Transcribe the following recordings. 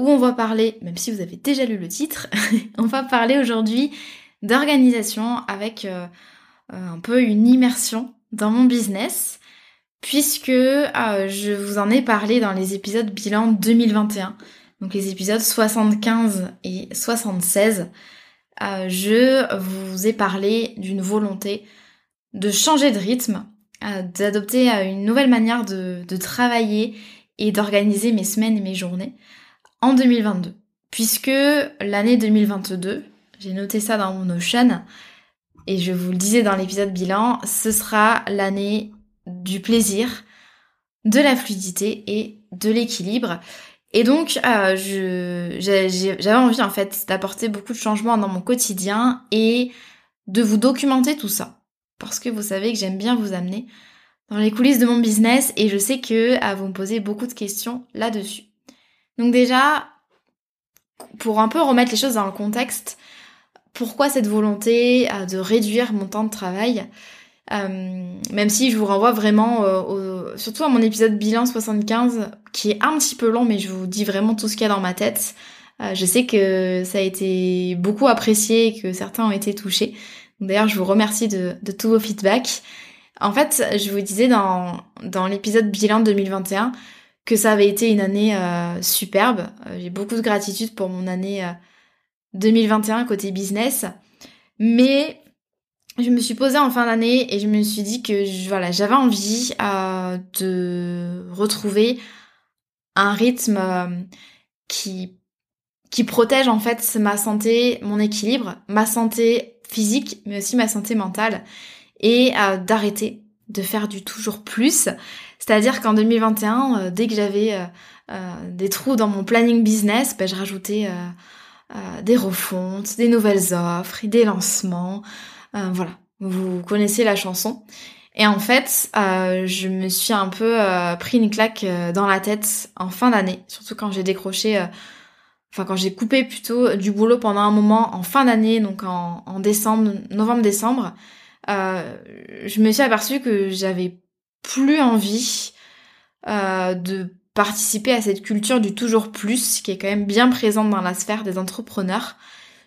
où on va parler, même si vous avez déjà lu le titre, on va parler aujourd'hui d'organisation avec euh, euh, un peu une immersion dans mon business, puisque euh, je vous en ai parlé dans les épisodes bilan 2021, donc les épisodes 75 et 76. je vous ai parlé d'une volonté de changer de rythme, d'adopter une nouvelle manière de, de travailler et d'organiser mes semaines et mes journées en 2022. Puisque l'année 2022, j'ai noté ça dans mon Notion, et je vous le disais dans l'épisode bilan, ce sera l'année du plaisir, de la fluidité et de l'équilibre. Et donc, euh, j'avais envie en fait d'apporter beaucoup de changements dans mon quotidien et de vous documenter tout ça. Parce que vous savez que j'aime bien vous amener dans les coulisses de mon business et je sais que à vous me poser beaucoup de questions là-dessus. Donc déjà, pour un peu remettre les choses dans le contexte, pourquoi cette volonté euh, de réduire mon temps de travail? Euh, même si je vous renvoie vraiment euh, surtout à mon épisode bilan 75 qui est un petit peu long mais je vous dis vraiment tout ce qu'il y a dans ma tête. je sais que ça a été beaucoup apprécié et que certains ont été touchés. D'ailleurs je vous remercie de, tous vos feedbacks. En fait je vous disais dans, dans l'épisode bilan 2021 que ça avait été une année euh, superbe. Euh, j'ai beaucoup de gratitude pour mon année 2021 euh, côté business. Mais je me suis posée en fin d'année et je me suis dit que voilà, j'avais envie de retrouver un rythme qui qui protège en fait ma santé, mon équilibre, ma santé physique, mais aussi ma santé mentale, et d'arrêter de faire du toujours plus c'est-à-dire qu'en 2021, euh, dès que j'avais euh, euh, des trous dans mon planning business, ben, je rajoutais des refontes, des nouvelles offres, des lancements. voilà, vous connaissez la chanson. Et en fait, je me suis un peu pris une claque dans la tête en fin d'année, surtout quand j'ai décroché, enfin quand j'ai coupé plutôt du boulot pendant un moment en fin d'année, donc en, en décembre, novembre-décembre. je me suis aperçue que j'avais plus envie euh, de participer à cette culture du toujours plus qui est quand même bien présente dans la sphère des entrepreneurs,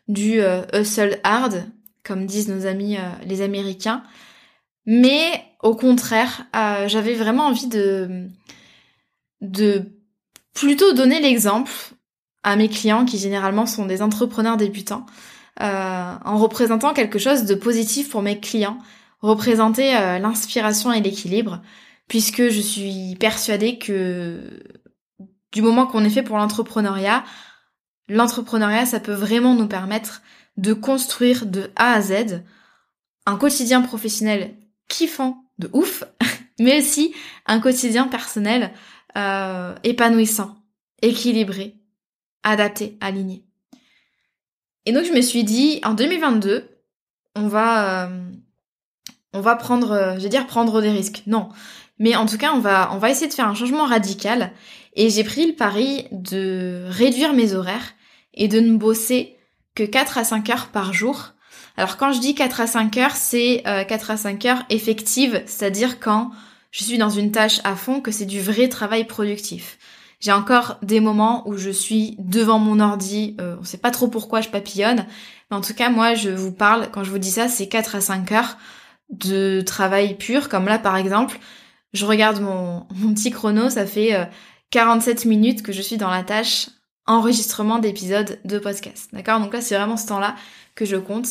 du euh, hustle hard, comme disent nos amis euh, les Américains. Mais au contraire, j'avais vraiment envie de, de plutôt donner l'exemple à mes clients qui généralement sont des entrepreneurs débutants, en représentant quelque chose de positif pour mes clients, représenter euh, l'inspiration et l'équilibre, puisque je suis persuadée que du moment qu'on est fait pour l'entrepreneuriat, l'entrepreneuriat, ça peut vraiment nous permettre de construire de A à Z un quotidien professionnel kiffant de ouf, mais aussi un quotidien personnel euh, épanouissant, équilibré, adapté, aligné. Et donc je me suis dit, en 2022, on va euh, on va prendre, euh, je vais dire prendre des risques. Non. Mais en tout cas, on va, on va essayer de faire un changement radical. Et j'ai pris le pari de réduire mes horaires et de ne bosser que 4 à 5 heures par jour. Alors quand je dis 4 à 5 heures, c'est 4 à 5 heures effectives, c'est-à-dire quand je suis dans une tâche à fond, que c'est du vrai travail productif. J'ai encore des moments où je suis devant mon ordi, euh, on sait pas trop pourquoi je papillonne, mais en tout cas moi je vous parle, quand je vous dis ça, c'est 4 à 5 heures de travail pur, comme là par exemple, je regarde mon, petit chrono, ça fait 47 euh, minutes que je suis dans la tâche enregistrement d'épisodes de podcast. D'accord? Donc là c'est vraiment ce temps-là que je compte.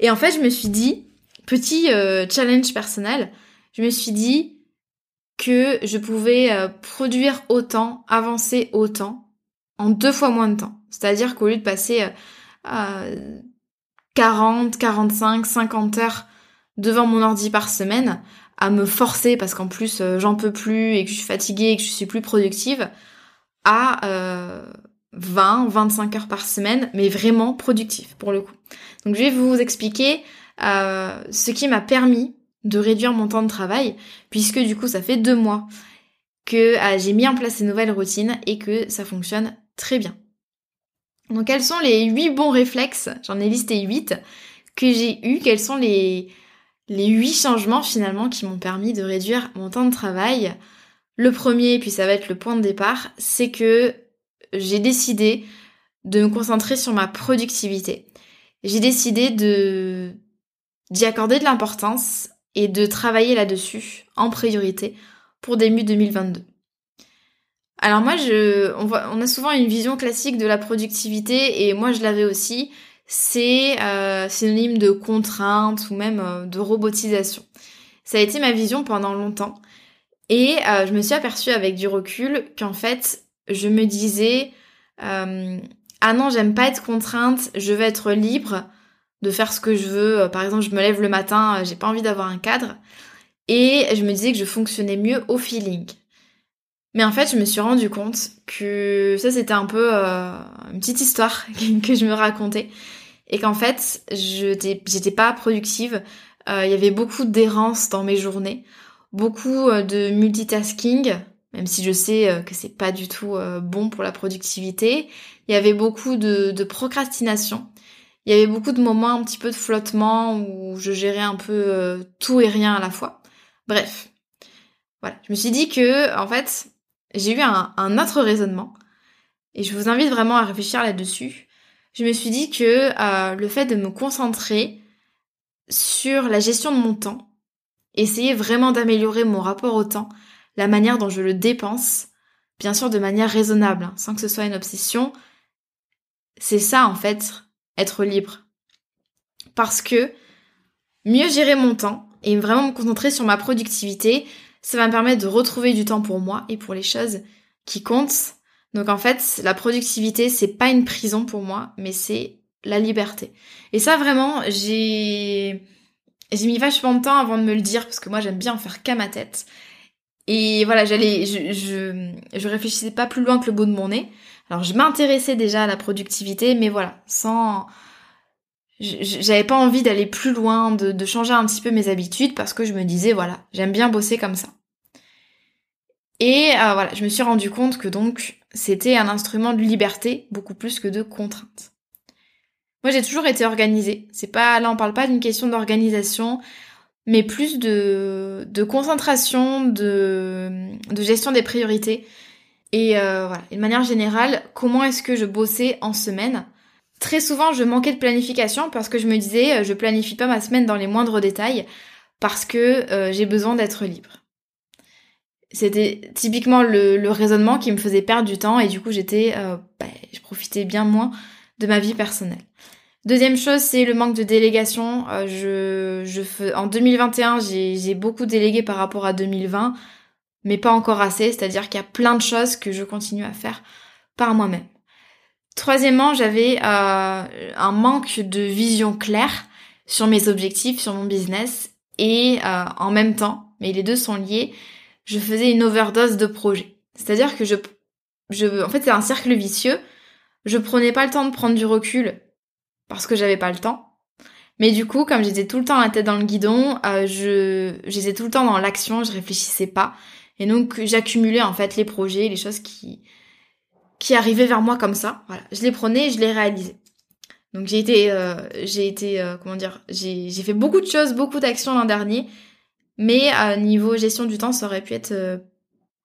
Et en fait je me suis dit, petit euh, challenge personnel, je me suis dit, que je pouvais euh, produire autant, avancer autant en deux fois moins de temps. C'est-à-dire qu'au lieu de passer euh, 40, 45, 50 heures devant mon ordi par semaine, à me forcer parce qu'en plus euh, j'en peux plus et que je suis fatiguée et que je suis plus productive, à 20, euh, 25 heures par semaine, mais vraiment productif pour le coup. Donc je vais vous expliquer ce qui m'a permis de réduire mon temps de travail, puisque du coup ça fait deux mois que j'ai mis en place ces nouvelles routines et que ça fonctionne très bien. Donc quels sont les huit bons réflexes J'en ai listé huit que j'ai eu. Quels sont les les huit changements finalement qui m'ont permis de réduire mon temps de travail Le premier, puis ça va être le point de départ, c'est que j'ai décidé de me concentrer sur ma productivité. J'ai décidé d'y accorder de l'importance et de travailler là-dessus en priorité pour début 2022. Alors moi, je, on a souvent une vision classique de la productivité et moi je l'avais aussi. C'est euh, synonyme de contrainte ou même euh, de robotisation. Ça a été ma vision pendant longtemps et euh, je me suis aperçue avec du recul qu'en fait, je me disais euh, ah non, j'aime pas être contrainte, je veux être libre de faire ce que je veux. Euh, par exemple, je me lève le matin, j'ai pas envie d'avoir un cadre. Et je me disais que je fonctionnais mieux au feeling. Mais en fait, je me suis rendu compte que ça, c'était un peu euh, une petite histoire que je me racontais. Et qu'en fait, j'étais pas productive. Il y avait beaucoup d'errance dans mes journées. Beaucoup de multitasking, même si je sais que c'est pas du tout bon pour la productivité. Il y avait beaucoup de procrastination il y avait beaucoup de moments un petit peu de flottement où je gérais un peu euh, tout et rien à la fois. Bref. Voilà. Je me suis dit que, en fait, j'ai eu un, autre raisonnement. Et je vous invite vraiment à réfléchir là-dessus. Je me suis dit que euh, le fait de me concentrer sur la gestion de mon temps, essayer vraiment d'améliorer mon rapport au temps, la manière dont je le dépense, bien sûr de manière raisonnable, hein, sans que ce soit une obsession, c'est ça en fait être libre. Parce que mieux gérer mon temps et vraiment me concentrer sur ma productivité, ça va me permettre de retrouver du temps pour moi et pour les choses qui comptent. Donc en fait, la productivité, c'est pas une prison pour moi, mais c'est la liberté. Et ça vraiment, j'ai j'ai mis vachement de temps avant de me le dire parce que moi j'aime bien en faire qu'à ma tête. Et voilà, j'allais je, je je réfléchissais pas plus loin que le bout de mon nez. Alors je m'intéressais déjà à la productivité, mais voilà, sans... J'avais pas envie d'aller plus loin, de, changer un petit peu mes habitudes, parce que je me disais, voilà, j'aime bien bosser comme ça. Et euh, voilà, je me suis rendu compte que donc c'était un instrument de liberté beaucoup plus que de contrainte. Moi j'ai toujours été organisée. C'est pas là on parle pas d'une question d'organisation, mais plus de, concentration, de, gestion des priorités. Et euh, voilà, de manière générale, comment est-ce que je bossais en semaine? Très souvent, je manquais de planification parce que je me disais, euh, je planifie pas ma semaine dans les moindres détails parce que j'ai besoin d'être libre. C'était typiquement le, raisonnement qui me faisait perdre du temps et du coup, j'étais, bah, je profitais bien moins de ma vie personnelle. Deuxième chose, c'est le manque de délégation. je, je en 2021, j'ai beaucoup délégué par rapport à 2020 mais pas encore assez, c'est-à-dire qu'il y a plein de choses que je continue à faire par moi-même. Troisièmement, j'avais euh, un manque de vision claire sur mes objectifs, sur mon business, et euh, en même temps, mais les deux sont liés, je faisais une overdose de projets. C'est-à-dire que je, je, en fait, c'est un cercle vicieux. Je prenais pas le temps de prendre du recul parce que j'avais pas le temps. Mais du coup, comme j'étais tout le temps la tête dans le guidon, euh, je, j'étais tout le temps dans l'action, je réfléchissais pas. Et donc j'accumulais en fait les projets, les choses qui qui arrivaient vers moi comme ça. Voilà, je les prenais et je les réalisais. Donc j'ai été, euh, j'ai été, euh, comment dire, j'ai fait beaucoup de choses, beaucoup d'actions l'an dernier, mais à niveau gestion du temps, ça aurait pu être euh,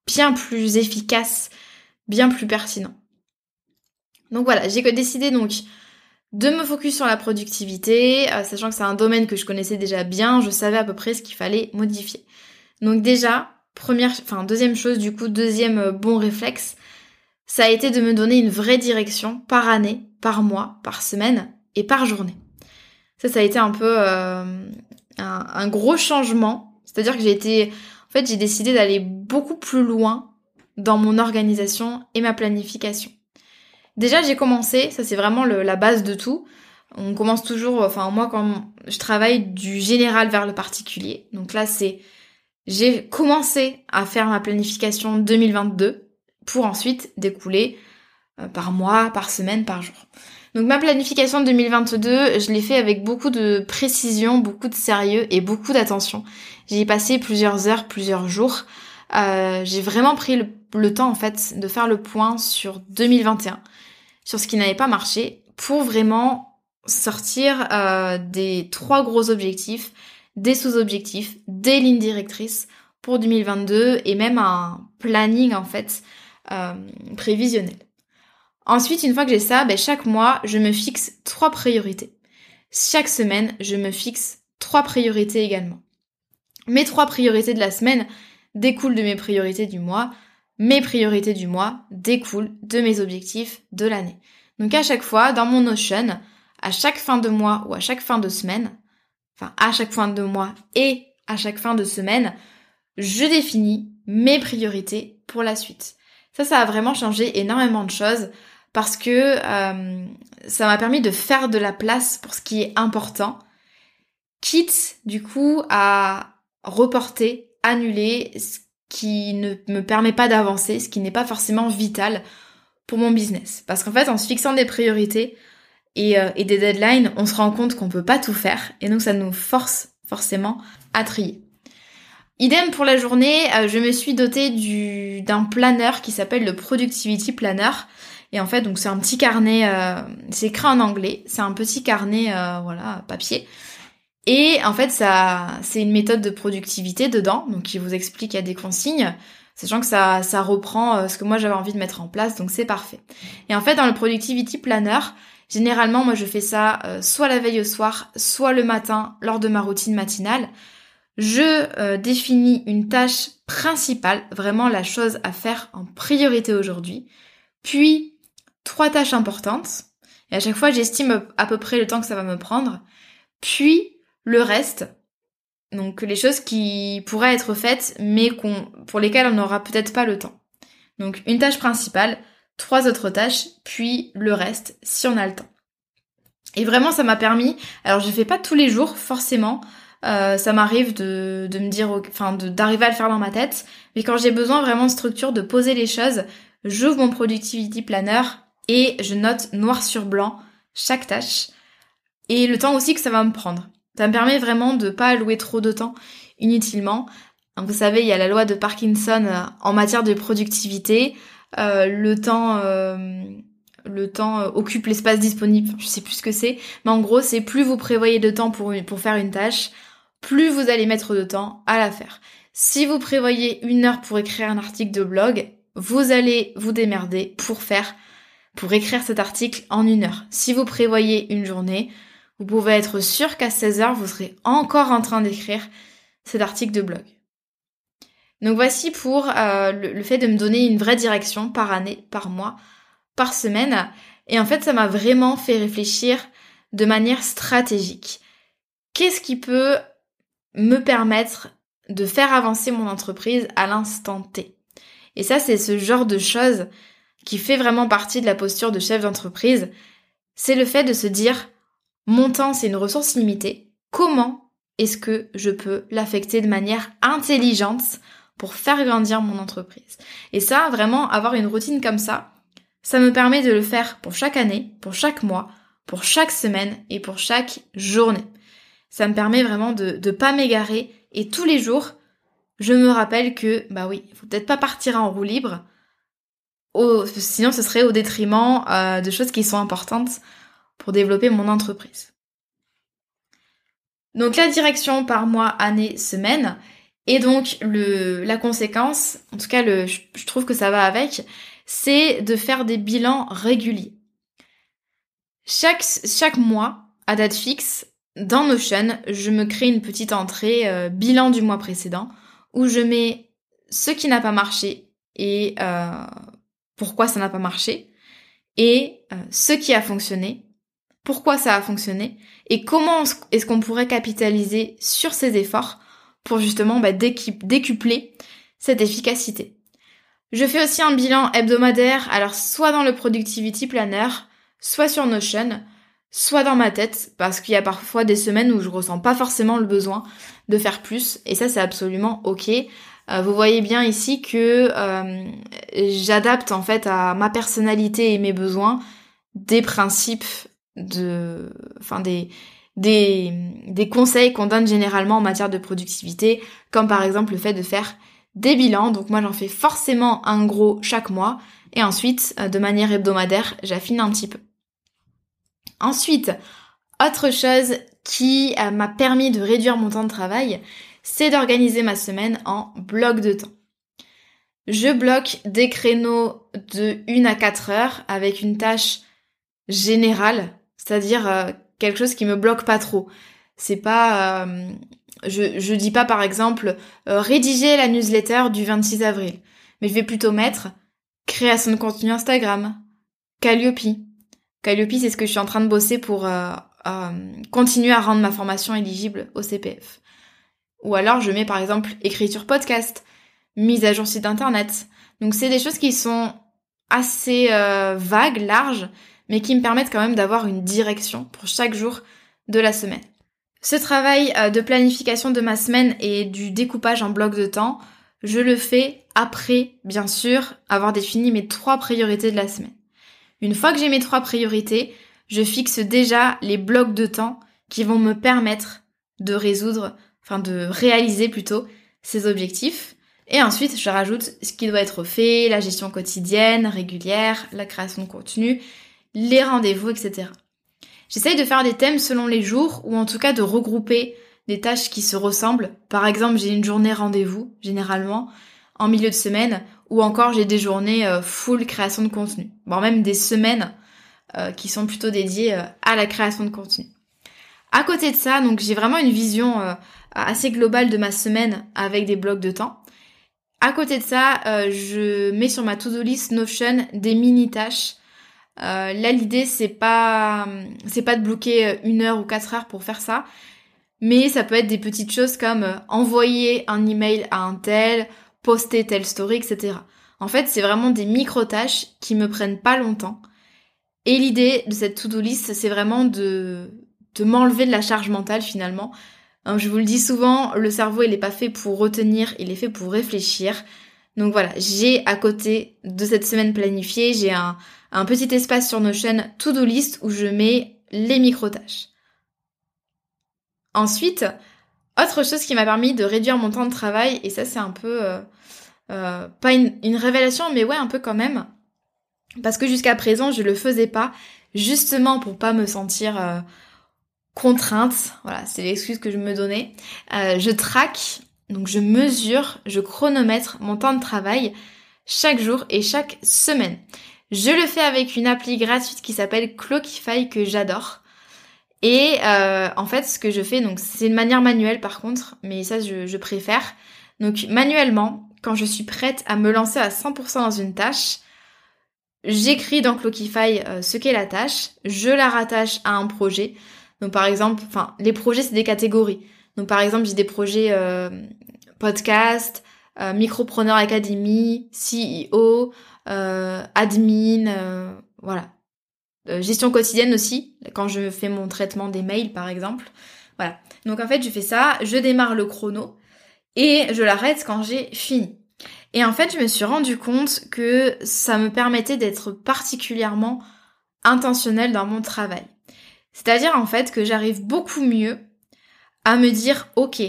bien plus efficace, bien plus pertinent. Donc voilà, j'ai décidé donc de me focus sur la productivité, sachant que c'est un domaine que je connaissais déjà bien, je savais à peu près ce qu'il fallait modifier. Donc déjà, première, enfin deuxième chose du coup, deuxième bon réflexe, ça a été de me donner une vraie direction par année, par mois, par semaine et par journée. Ça, ça a été un peu euh, un, gros changement. C'est-à-dire que j'ai été, en fait, j'ai décidé d'aller beaucoup plus loin dans mon organisation et ma planification. Déjà, j'ai commencé, ça c'est vraiment la base de tout. On commence toujours, enfin moi quand je travaille du général vers le particulier. Donc là, c'est j'ai commencé à faire ma planification 2022 pour ensuite découler euh, par mois, par semaine, par jour. Donc ma planification 2022, je l'ai fait avec beaucoup de précision, beaucoup de sérieux et beaucoup d'attention. J'y ai passé plusieurs heures, plusieurs jours. Euh, j'ai vraiment pris le, temps en fait de faire le point sur 2021, sur ce qui n'avait pas marché, pour vraiment sortir euh, des trois gros objectifs, des sous-objectifs, des lignes directrices pour 2022 et même un planning en fait euh, prévisionnel. Ensuite, une fois que j'ai ça, ben, chaque mois, je me fixe trois priorités. Chaque semaine, je me fixe trois priorités également. Mes trois priorités de la semaine découlent de mes priorités du mois. Mes priorités du mois découlent de mes objectifs de l'année. Donc à chaque fois, dans mon Notion, à chaque fin de mois ou à chaque fin de semaine, enfin à chaque fin de mois et à chaque fin de semaine, je définis mes priorités pour la suite. Ça, ça a vraiment changé énormément de choses parce que euh, ça m'a permis de faire de la place pour ce qui est important, quitte du coup à reporter, annuler ce qui ne me permet pas d'avancer, ce qui n'est pas forcément vital pour mon business. Parce qu'en fait, en se fixant des priorités et, euh, des deadlines, on se rend compte qu'on peut pas tout faire et donc ça nous force forcément à trier. Idem pour la journée, euh, je me suis dotée du, d'un planeur qui s'appelle le Productivity Planner. Et en fait, donc c'est un petit carnet, euh, c'est écrit en anglais, c'est un petit carnet, euh, voilà, papier. Et en fait, ça, c'est une méthode de productivité dedans, donc qui vous explique, a des consignes, sachant que ça, ça reprend ce que moi j'avais envie de mettre en place, donc c'est parfait. Et en fait, dans le Productivity Planner, généralement, moi je fais ça soit la veille au soir, soit le matin lors de ma routine matinale je euh, définis une tâche principale, vraiment la chose à faire en priorité aujourd'hui, puis trois tâches importantes, et à chaque fois j'estime à peu près le temps que ça va me prendre, puis le reste, donc les choses qui pourraient être faites mais pour lesquelles on n'aura peut-être pas le temps. Donc une tâche principale, trois autres tâches, puis le reste si on a le temps. Et vraiment ça m'a permis, alors je fais pas tous les jours forcément, euh, ça m'arrive de, de me dire, enfin, d'arriver à le faire dans ma tête. Mais quand j'ai besoin vraiment de structure, de poser les choses, j'ouvre mon Productivity Planner et je note noir sur blanc chaque tâche et le temps aussi que ça va me prendre. Ça me permet vraiment de pas allouer trop de temps inutilement. Vous savez, il y a la loi de Parkinson euh, en matière de productivité. Euh, le temps, le temps occupe l'espace disponible. Je sais plus ce que c'est, mais en gros, c'est plus vous prévoyez de temps pour, pour faire une tâche, plus vous allez mettre de temps à la faire. Si vous prévoyez une heure pour écrire un article de blog, vous allez vous démerder pour faire, pour écrire cet article en une heure. Si vous prévoyez une journée, vous pouvez être sûr qu'à 16 heures, vous serez encore en train d'écrire cet article de blog. Donc voici pour euh, le, fait de me donner une vraie direction par année, par mois, par semaine. Et en fait, ça m'a vraiment fait réfléchir de manière stratégique. Qu'est-ce qui peut me permettre de faire avancer mon entreprise à l'instant T? Et ça, c'est ce genre de choses qui fait vraiment partie de la posture de chef d'entreprise. C'est le fait de se dire, mon temps, c'est une ressource limitée. Comment est-ce que je peux l'affecter de manière intelligente pour faire grandir mon entreprise? Et ça, vraiment, avoir une routine comme ça, ça me permet de le faire pour chaque année, pour chaque mois, pour chaque semaine et pour chaque journée. Ça me permet vraiment de ne pas m'égarer et tous les jours, je me rappelle que, bah oui, il faut peut-être pas partir en roue libre, sinon ce serait au détriment euh, de choses qui sont importantes pour développer mon entreprise. Donc la direction par mois, année, semaine, et donc le, la conséquence, en tout cas le, je trouve que ça va avec, c'est de faire des bilans réguliers. Chaque, chaque mois, à date fixe, dans Notion, je me crée une petite entrée euh, bilan du mois précédent où je mets ce qui n'a pas marché et euh, pourquoi ça n'a pas marché et euh, ce qui a fonctionné, pourquoi ça a fonctionné et comment est-ce qu'on pourrait capitaliser sur ces efforts pour justement bah, décupler cette efficacité. Je fais aussi un bilan hebdomadaire, alors soit dans le Productivity Planner, soit sur Notion, soit dans ma tête, parce qu'il y a parfois des semaines où je ressens pas forcément le besoin de faire plus, et ça c'est absolument ok. Euh, vous voyez bien ici que euh, j'adapte en fait à ma personnalité et mes besoins des principes de, enfin des, des, des conseils qu'on donne généralement en matière de productivité, comme par exemple le fait de faire des bilans. Donc moi j'en fais forcément un gros chaque mois, et ensuite euh, de manière hebdomadaire j'affine un petit peu. Ensuite, autre chose qui m'a permis de réduire mon temps de travail, c'est d'organiser ma semaine en bloc de temps. Je bloque des créneaux de 1 à 4 heures avec une tâche générale, c'est-à-dire euh, quelque chose qui me bloque pas trop. C'est pas, euh, je, je dis pas par exemple euh, rédiger la newsletter du 26 avril, mais je vais plutôt mettre création de contenu Instagram, Calliope. Calliope, c'est ce que je suis en train de bosser pour continuer à rendre ma formation éligible au CPF. Ou alors je mets par exemple écriture podcast, mise à jour site internet. Donc c'est des choses qui sont assez euh, vagues, larges, mais qui me permettent quand même d'avoir une direction pour chaque jour de la semaine. Ce travail euh, de planification de ma semaine et du découpage en blocs de temps, je le fais après, bien sûr, avoir défini mes trois priorités de la semaine. Une fois que j'ai mes trois priorités, je fixe déjà les blocs de temps qui vont me permettre de résoudre enfin de réaliser plutôt ses objectifs. Et ensuite, je rajoute ce qui doit être fait, la gestion quotidienne, régulière, la création de contenu, les rendez-vous, etc. J'essaye de faire des thèmes selon les jours, ou en tout cas de regrouper des tâches qui se ressemblent. Par exemple, j'ai une journée rendez-vous, généralement, en milieu de semaine, ou encore j'ai des journées euh, full création de contenu. Bon, même des semaines euh, qui sont plutôt dédiées euh, à la création de contenu. À côté de ça, donc j'ai vraiment une vision assez globale de ma semaine avec des blocs de temps. À côté de ça, euh, je mets sur ma to-do list Notion des mini tâches. Euh, là, l'idée c'est pas c'est pas de bloquer une heure ou quatre heures pour faire ça, mais ça peut être des petites choses comme euh, envoyer un email à un tel, poster telle story, etc. En fait, c'est vraiment des micro tâches qui me prennent pas longtemps. Et l'idée de cette to-do list, c'est vraiment de de m'enlever de la charge mentale finalement je vous le dis souvent, le cerveau il n'est pas fait pour retenir, il est fait pour réfléchir. Donc voilà, j'ai à côté de cette semaine planifiée, j'ai un, petit espace sur nos chaînes to-do list où je mets les micro-tâches. Ensuite, autre chose qui m'a permis de réduire mon temps de travail, et ça c'est un peu, euh, euh, pas une, révélation, mais ouais un peu quand même, parce que jusqu'à présent je le faisais pas, justement pour pas me sentir euh, contrainte, voilà, c'est l'excuse que je me donnais. Euh, je traque, donc je mesure, je chronomètre mon temps de travail chaque jour et chaque semaine. Je le fais avec une appli gratuite qui s'appelle Clockify que j'adore. Et euh, en fait, ce que je fais, donc c'est une manière manuelle par contre, mais ça je, préfère. Donc manuellement, quand je suis prête à me lancer à 100% dans une tâche, j'écris dans Clockify euh, ce qu'est la tâche, je la rattache à un projet. Donc par exemple, enfin les projets c'est des catégories. Donc par exemple j'ai des projets euh, podcast, euh, Micropreneur Academy, CEO, euh, admin, euh, voilà. gestion quotidienne aussi, quand je fais mon traitement des mails par exemple. Voilà. Donc en fait je fais ça, je démarre le chrono et je l'arrête quand j'ai fini. Et en fait je me suis rendu compte que ça me permettait d'être particulièrement intentionnel dans mon travail. C'est-à-dire en fait que j'arrive beaucoup mieux à me dire ok,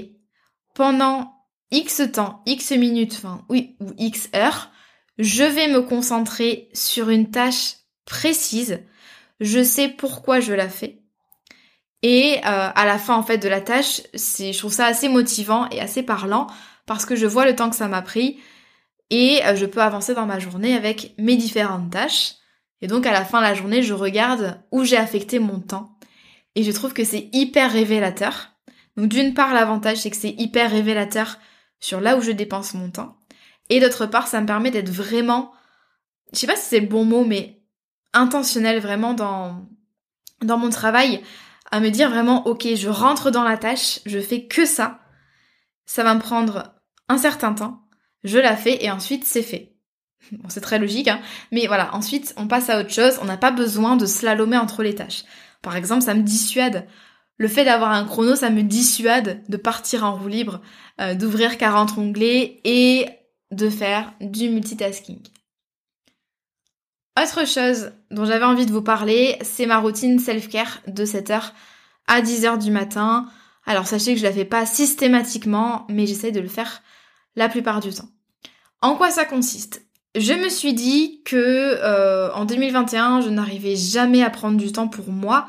pendant X temps, X minutes, enfin oui, ou X heures, je vais me concentrer sur une tâche précise. je sais pourquoi je la fais. Et euh, à la fin en fait de la tâche, je trouve ça assez motivant et assez parlant parce que je vois le temps que ça m'a pris et euh, je peux avancer dans ma journée avec mes différentes tâches. Et donc à la fin de la journée, je regarde où j'ai affecté mon temps. Et je trouve que c'est hyper révélateur. Donc d'une part, l'avantage, c'est que c'est hyper révélateur sur là où je dépense mon temps. Et d'autre part, ça me permet d'être vraiment, je sais pas si c'est le bon mot, mais intentionnel vraiment dans, mon travail, à me dire vraiment, ok, je rentre dans la tâche, je fais que ça. Ça va me prendre un certain temps, je la fais et ensuite c'est fait. Bon, c'est très logique, hein. Mais voilà, ensuite on passe à autre chose, on n'a pas besoin de slalomer entre les tâches. Par exemple, ça me dissuade. Le fait d'avoir un chrono, ça me dissuade de partir en roue libre, euh, d'ouvrir 40 onglets et de faire du multitasking. Autre chose dont j'avais envie de vous parler, c'est ma routine self-care de 7h à 10h du matin. Alors sachez que je la fais pas systématiquement, mais j'essaie de le faire la plupart du temps. En quoi ça consiste? Je me suis dit que euh, en 2021, je n'arrivais jamais à prendre du temps pour moi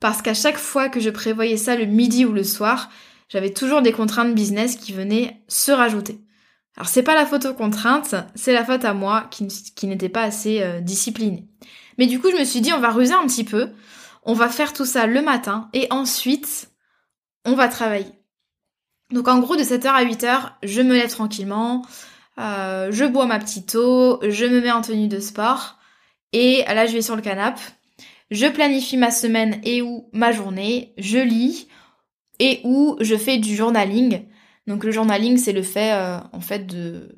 parce qu'à chaque fois que je prévoyais ça le midi ou le soir, j'avais toujours des contraintes business qui venaient se rajouter. Alors c'est pas la faute aux contraintes, c'est la faute à moi qui, n'était pas assez euh, disciplinée. Mais du coup, je me suis dit, on va ruser un petit peu, on va faire tout ça le matin et ensuite, on va travailler. Donc en gros, de 7h à 8h, je me lève tranquillement, euh, je bois ma petite eau, je me mets en tenue de sport, et là je vais sur le canapé, je planifie ma semaine et ou ma journée, je lis, et où je fais du journaling. Donc le journaling, c'est le fait, euh, en fait, de...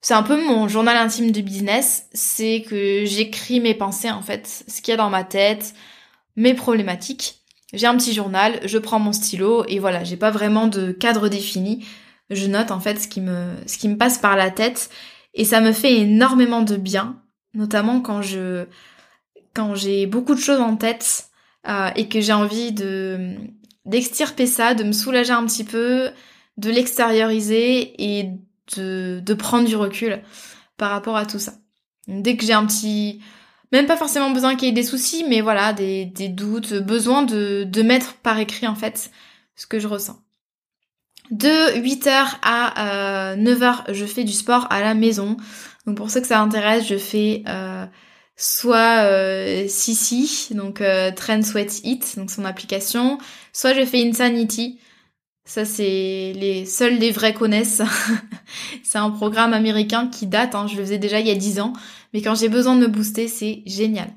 C'est un peu mon journal intime de business, c'est que j'écris mes pensées, en fait, ce qu'il y a dans ma tête, mes problématiques, j'ai un petit journal, je prends mon stylo et voilà, j'ai pas vraiment de cadre défini. Je note en fait ce qui me, ce qui me passe par la tête et ça me fait énormément de bien, notamment quand je, quand j'ai beaucoup de choses en tête euh, et que j'ai envie de d'extirper ça, de me soulager un petit peu, de l'extérioriser et de, de prendre du recul par rapport à tout ça. Dès que j'ai un petit même pas forcément besoin qu'il y ait des soucis, mais voilà, des, des doutes, besoin de, de mettre par écrit en fait ce que je ressens. De 8h à 9h, euh, je fais du sport à la maison. Donc pour ceux que ça intéresse, je fais euh, soit euh, donc euh, Trend Sweat Eat, donc son application, soit je fais Insanity. Ça c'est les seuls les vrais connaissent. c'est un programme américain qui date, hein, je le faisais déjà il y a 10 ans, mais quand j'ai besoin de me booster, c'est génial.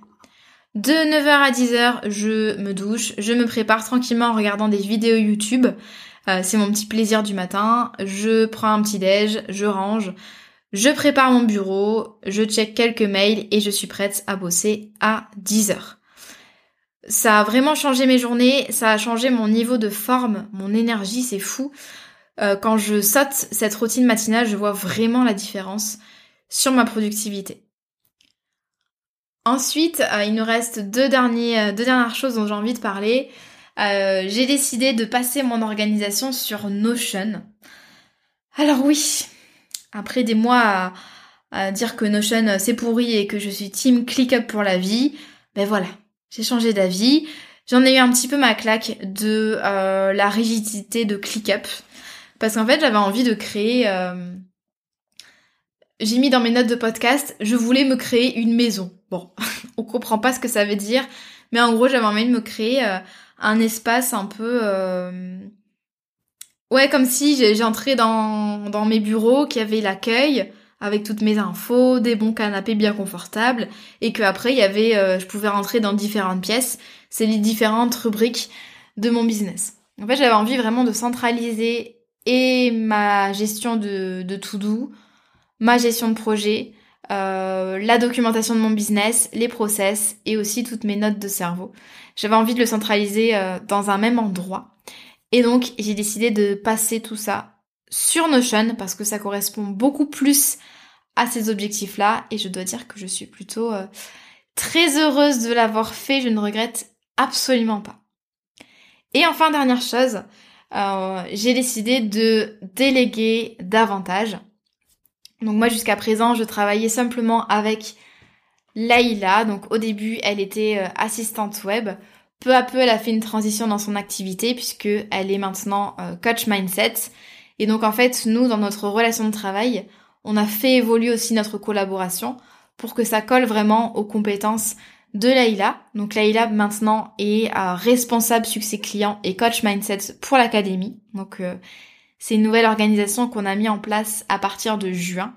De 9h à 10h, je me douche, je me prépare tranquillement en regardant des vidéos YouTube. Euh, c'est mon petit plaisir du matin. Je prends un petit déj, je range, je prépare mon bureau, je check quelques mails et je suis prête à bosser à 10h. Ça a vraiment changé mes journées, ça a changé mon niveau de forme, mon énergie, c'est fou. Euh, quand je saute cette routine matinale, je vois vraiment la différence sur ma productivité. Ensuite, euh, il nous reste deux, derniers, deux dernières choses dont j'ai envie de parler. Euh, j'ai décidé de passer mon organisation sur Notion. Alors oui, après des mois à, dire que Notion c'est pourri et que je suis team ClickUp pour la vie, ben voilà, j'ai changé d'avis. J'en ai eu un petit peu ma claque de la rigidité de ClickUp. Parce qu'en fait, j'avais envie de créer... J'ai mis dans mes notes de podcast, je voulais me créer une maison. Bon, on comprend pas ce que ça veut dire, mais en gros, j'avais envie de me créer euh, un espace un peu... Euh, ouais, comme si j'entrais dans, mes bureaux, qu'il y avait l'accueil, avec toutes mes infos, des bons canapés bien confortables, et que après il y avait, euh, je pouvais rentrer dans différentes pièces. C'est les différentes rubriques de mon business. En fait, j'avais envie vraiment de centraliser et ma gestion de, de to-do, ma gestion de projet, euh, la documentation de mon business, les process et aussi toutes mes notes de cerveau. J'avais envie de le centraliser euh, dans un même endroit. Et donc j'ai décidé de passer tout ça sur Notion parce que ça correspond beaucoup plus à ces objectifs-là et je dois dire que je suis plutôt euh, très heureuse de l'avoir fait, je ne regrette absolument pas. Et enfin, dernière chose, j'ai décidé de déléguer davantage. Donc moi jusqu'à présent, je travaillais simplement avec Laïla. Donc au début, elle était euh, assistante web. Peu à peu, elle a fait une transition dans son activité puisque elle est maintenant euh, coach mindset. Et donc en fait, nous, dans notre relation de travail, on a fait évoluer aussi notre collaboration pour que ça colle vraiment aux compétences de Laïla. Donc Laïla maintenant est euh, responsable succès client et coach mindset pour l'académie. Donc c'est une nouvelle organisation qu'on a mis en place à partir de juin.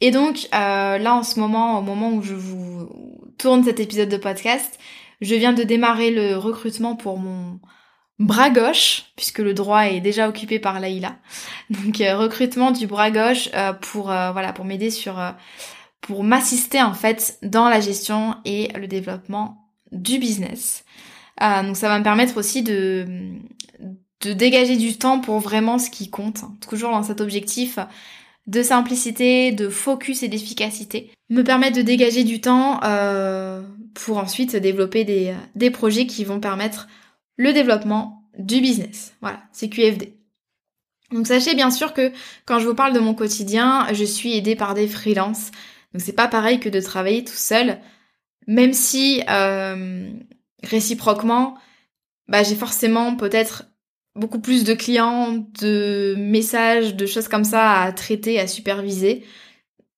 Et donc euh, là en ce moment, au moment où je vous tourne cet épisode de podcast, je viens de démarrer le recrutement pour mon bras gauche, puisque le droit est déjà occupé par Laïla. Donc euh, recrutement du bras gauche euh, pour voilà pour m'aider sur pour m'assister en fait dans la gestion et le développement du business. donc ça va me permettre aussi de de dégager du temps pour vraiment ce qui compte, toujours dans cet objectif de simplicité, de focus et d'efficacité, me permettre de dégager du temps euh, pour ensuite développer des, des projets qui vont permettre le développement du business. Voilà, c'est QFD. Donc sachez bien sûr que quand je vous parle de mon quotidien, je suis aidée par des freelances. Donc c'est pas pareil que de travailler tout seul, même si euh, réciproquement, bah, j'ai forcément peut-être beaucoup plus de clients, de messages, de choses comme ça à traiter, à superviser.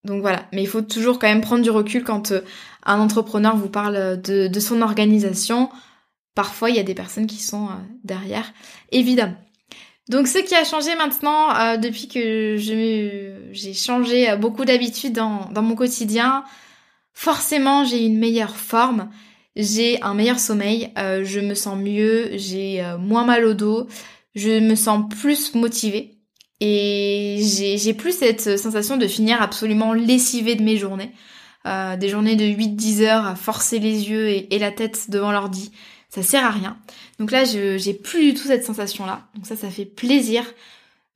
Donc voilà, mais il faut toujours quand même prendre du recul quand euh, un entrepreneur vous parle de, son organisation. Parfois, il y a des personnes qui sont euh, derrière, évidemment. Donc ce qui a changé maintenant euh, depuis que j'ai changé beaucoup d'habitudes dans mon quotidien, forcément j'ai une meilleure forme j'ai un meilleur sommeil, euh, je me sens mieux, j'ai euh, moins mal au dos, je me sens plus motivée et j'ai plus cette sensation de finir absolument lessivée de mes journées. Euh, des journées de 8-10 heures à forcer les yeux et, la tête devant l'ordi, ça sert à rien. Donc là, j'ai plus du tout cette sensation-là. Donc ça, ça fait plaisir.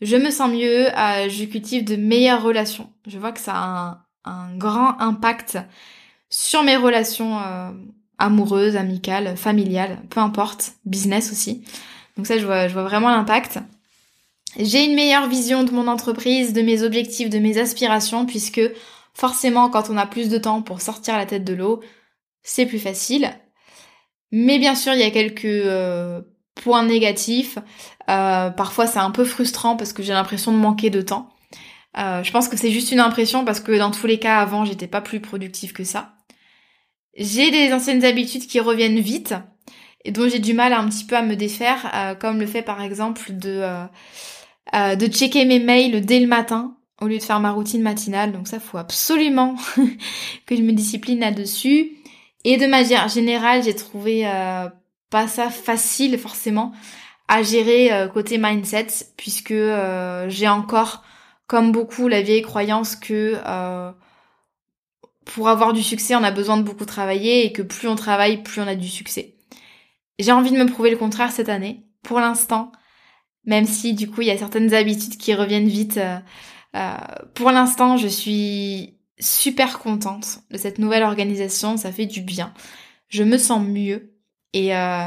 Je me sens mieux, je cultive de meilleures relations. Je vois que ça a un, un grand impact sur mes relations amoureuse, amicale, familiale, peu importe, business aussi. Donc ça, je vois, je vois vraiment l'impact. J'ai une meilleure vision de mon entreprise, de mes objectifs, de mes aspirations, puisque forcément, quand on a plus de temps pour sortir la tête de l'eau, c'est plus facile. Mais bien sûr, il y a quelques euh, points négatifs. Euh, parfois, c'est un peu frustrant parce que j'ai l'impression de manquer de temps. Euh, je pense que c'est juste une impression parce que dans tous les cas, avant, j'étais pas plus productive que ça. J'ai des anciennes habitudes qui reviennent vite et dont j'ai du mal un petit peu à me défaire, euh, comme le fait par exemple de, euh, euh, de checker mes mails dès le matin au lieu de faire ma routine matinale. Donc ça, faut absolument que je me discipline là-dessus. Et de manière générale, j'ai trouvé pas ça facile forcément à gérer côté mindset, puisque j'ai encore, comme beaucoup, la vieille croyance que pour avoir du succès, on a besoin de beaucoup travailler et que plus on travaille, plus on a du succès. J'ai envie de me prouver le contraire cette année. Pour l'instant, même si du coup il y a certaines habitudes qui reviennent vite, euh, euh, pour l'instant je suis super contente de cette nouvelle organisation, ça fait du bien. Je me sens mieux et, euh,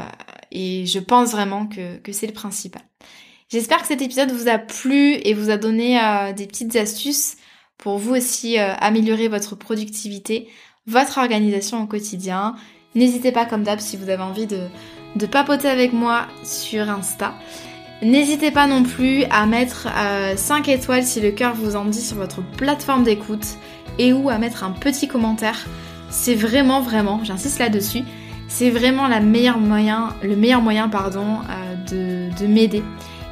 et je pense vraiment que, que c'est le principal. J'espère que cet épisode vous a plu et vous a donné des petites astuces pour vous aussi euh, améliorer votre productivité, votre organisation au quotidien. N'hésitez pas comme d'hab si vous avez envie de, papoter avec moi sur Insta. N'hésitez pas non plus à mettre 5 euh, étoiles si le cœur vous en dit sur votre plateforme d'écoute et ou à mettre un petit commentaire. C'est vraiment vraiment, j'insiste là-dessus, c'est vraiment la meilleure moyen, le meilleur moyen pardon, euh, de m'aider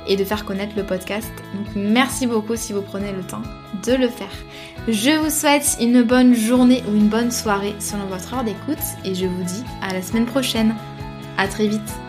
et de faire connaître le podcast. Donc merci beaucoup si vous prenez le temps de le faire. Je vous souhaite une bonne journée ou une bonne soirée selon votre heure d'écoute et je vous dis à la semaine prochaine. À très vite.